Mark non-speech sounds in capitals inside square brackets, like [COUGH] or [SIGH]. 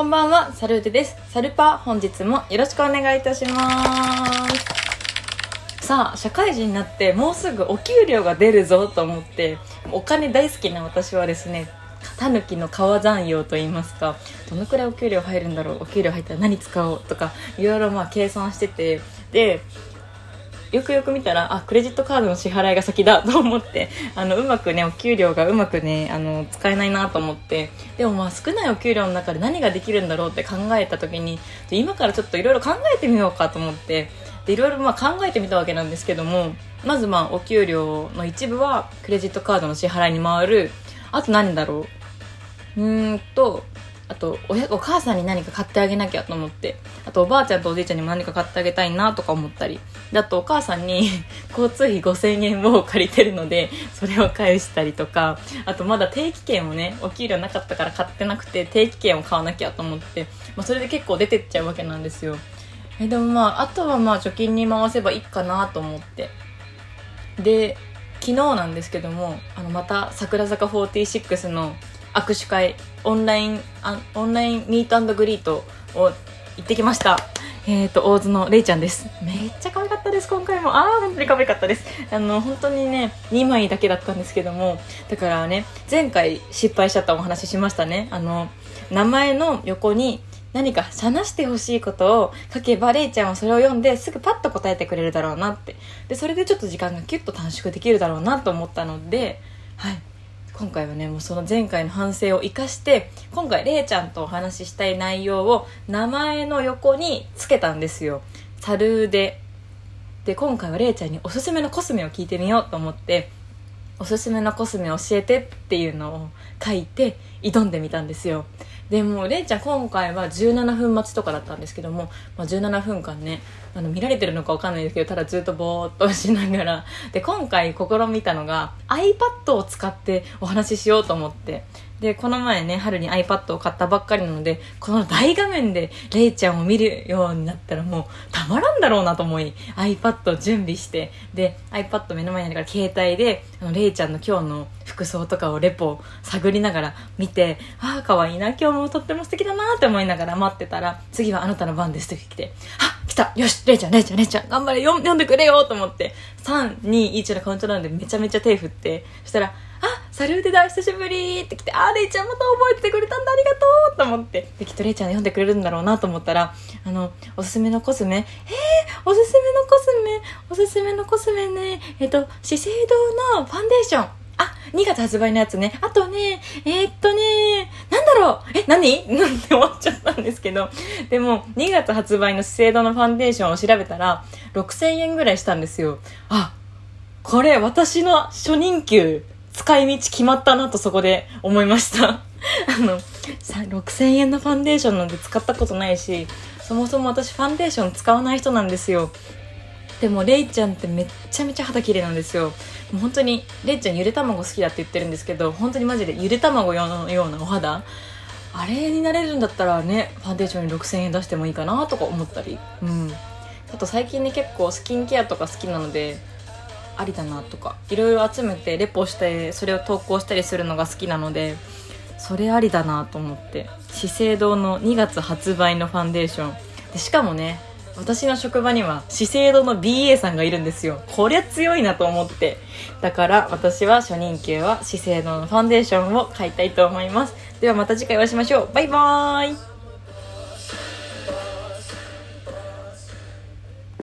こんばんは、サルーテです。サルパ、本日もよろしくお願いいたします。さあ、社会人になってもうすぐお給料が出るぞと思って、お金大好きな私はですね、タヌキの革残用と言いますか、どのくらいお給料入るんだろう、お給料入ったら何使おうとか、いろいろまあ計算してて、で、よくよく見たらあクレジットカードの支払いが先だ [LAUGHS] と思ってあのうまくねお給料がうまくねあの使えないなと思ってでもまあ少ないお給料の中で何ができるんだろうって考えた時に今からちょっといろいろ考えてみようかと思ってでいろいろまあ考えてみたわけなんですけどもまずまあお給料の一部はクレジットカードの支払いに回る。あと何だろう？うーんとあとおお母さんに何か買ってあげなきゃと思って。あとおばあちゃんとおじいちゃんにも何か買ってあげたいなとか思ったり。であとお母さんに [LAUGHS] 交通費5000円を借りてるのでそれを返したりとか。あとまだ定期券をねお給料なかったから買ってなくて定期券を買わなきゃと思って、まあ、それで結構出てっちゃうわけなんですよ。えでもまああとはまあ貯金に回せばいいかなと思って。で昨日なんですけどもあのまた桜坂46の握手会オンラインあオンラインミートグリートを行ってきました。えっ、ー、と大津のれいちゃんです。めっちゃ可愛かったです。今回も。ああ本当に可愛かったです。あの本当にね2枚だけだったんですけども。だからね前回失敗しちゃったお話しましたね。あの名前の横に何か話してほしいことを書けばれいちゃんはそれを読んですぐパッと答えてくれるだろうなって。でそれでちょっと時間がキュッと短縮できるだろうなと思ったのではい。今回はねもうその前回の反省を生かして今回れいちゃんとお話ししたい内容を名前の横につけたんですよ。サルーデ。で今回はれいちゃんにおすすめのコスメを聞いてみようと思っておすすめのコスメ教えてっていうのを書いて挑んでみたんですよ。でもれいちゃん今回は17分待ちとかだったんですけども、まあ、17分間ねあの見られてるのか分かんないですけどただずっとぼーっとしながら。で今回試みたのが iPad を使ってお話ししようと思って。でこの前ね春に iPad を買ったばっかりなのでこの大画面でれいちゃんを見るようになったらもうたまらんだろうなと思い iPad を準備して。で iPad 目の前にあるから携帯であのれいちゃんの今日の服装とかをレポを探りながら見てああ可愛いな今日もとっても素敵だなって思いながら待ってたら次はあなたの番ですって来てあ来たよしれいちゃんれいちゃんれいちゃん頑張れ読読んでくれよと思って321のカウントダウンでめちゃめちゃ手振ってそしたらあサルーテだ久しぶりって来てあレイちゃんまた覚えててくれたんだありがとうと思ってできっとレイちゃん読んでくれるんだろうなと思ったらあのおすすめのコスメえー、おすすめのコスメおすすめのコスメねえっと資生堂のファンデーション、2月発売のやつね。あとね、えー、っとね、なんだろうえ、何？[LAUGHS] なんて思っちゃったんですけど。でも、2月発売の資生堂のファンデーションを調べたら、6000円ぐらいしたんですよ。あ、これ私の初任給使い道決まったなとそこで思いました。[LAUGHS] あの、6000円のファンデーションなんて使ったことないし、そもそも私ファンデーション使わない人なんですよ。でもレイちゃんってめっちゃめちゃ肌綺麗なんですよ。もう本当にレイちゃんゆで卵好きだって言ってるんですけど本当にマジでゆで卵のようなお肌。あれになれるんだったらねファンデーションに6000円出してもいいかなとか思ったり。うん。あと最近ね結構スキンケアとか好きなのでありだなとかいろいろ集めてレポしてそれを投稿したりするのが好きなのでそれありだなと思って。資生堂の2月発売のファンデーション。でしかもね私の職場には資生堂の BA さんがいるんですよ。こりゃ強いなと思って。だから私は初任給は資生堂のファンデーションを買いたいと思います。ではまた次回お会いしましょう。バイバーイ。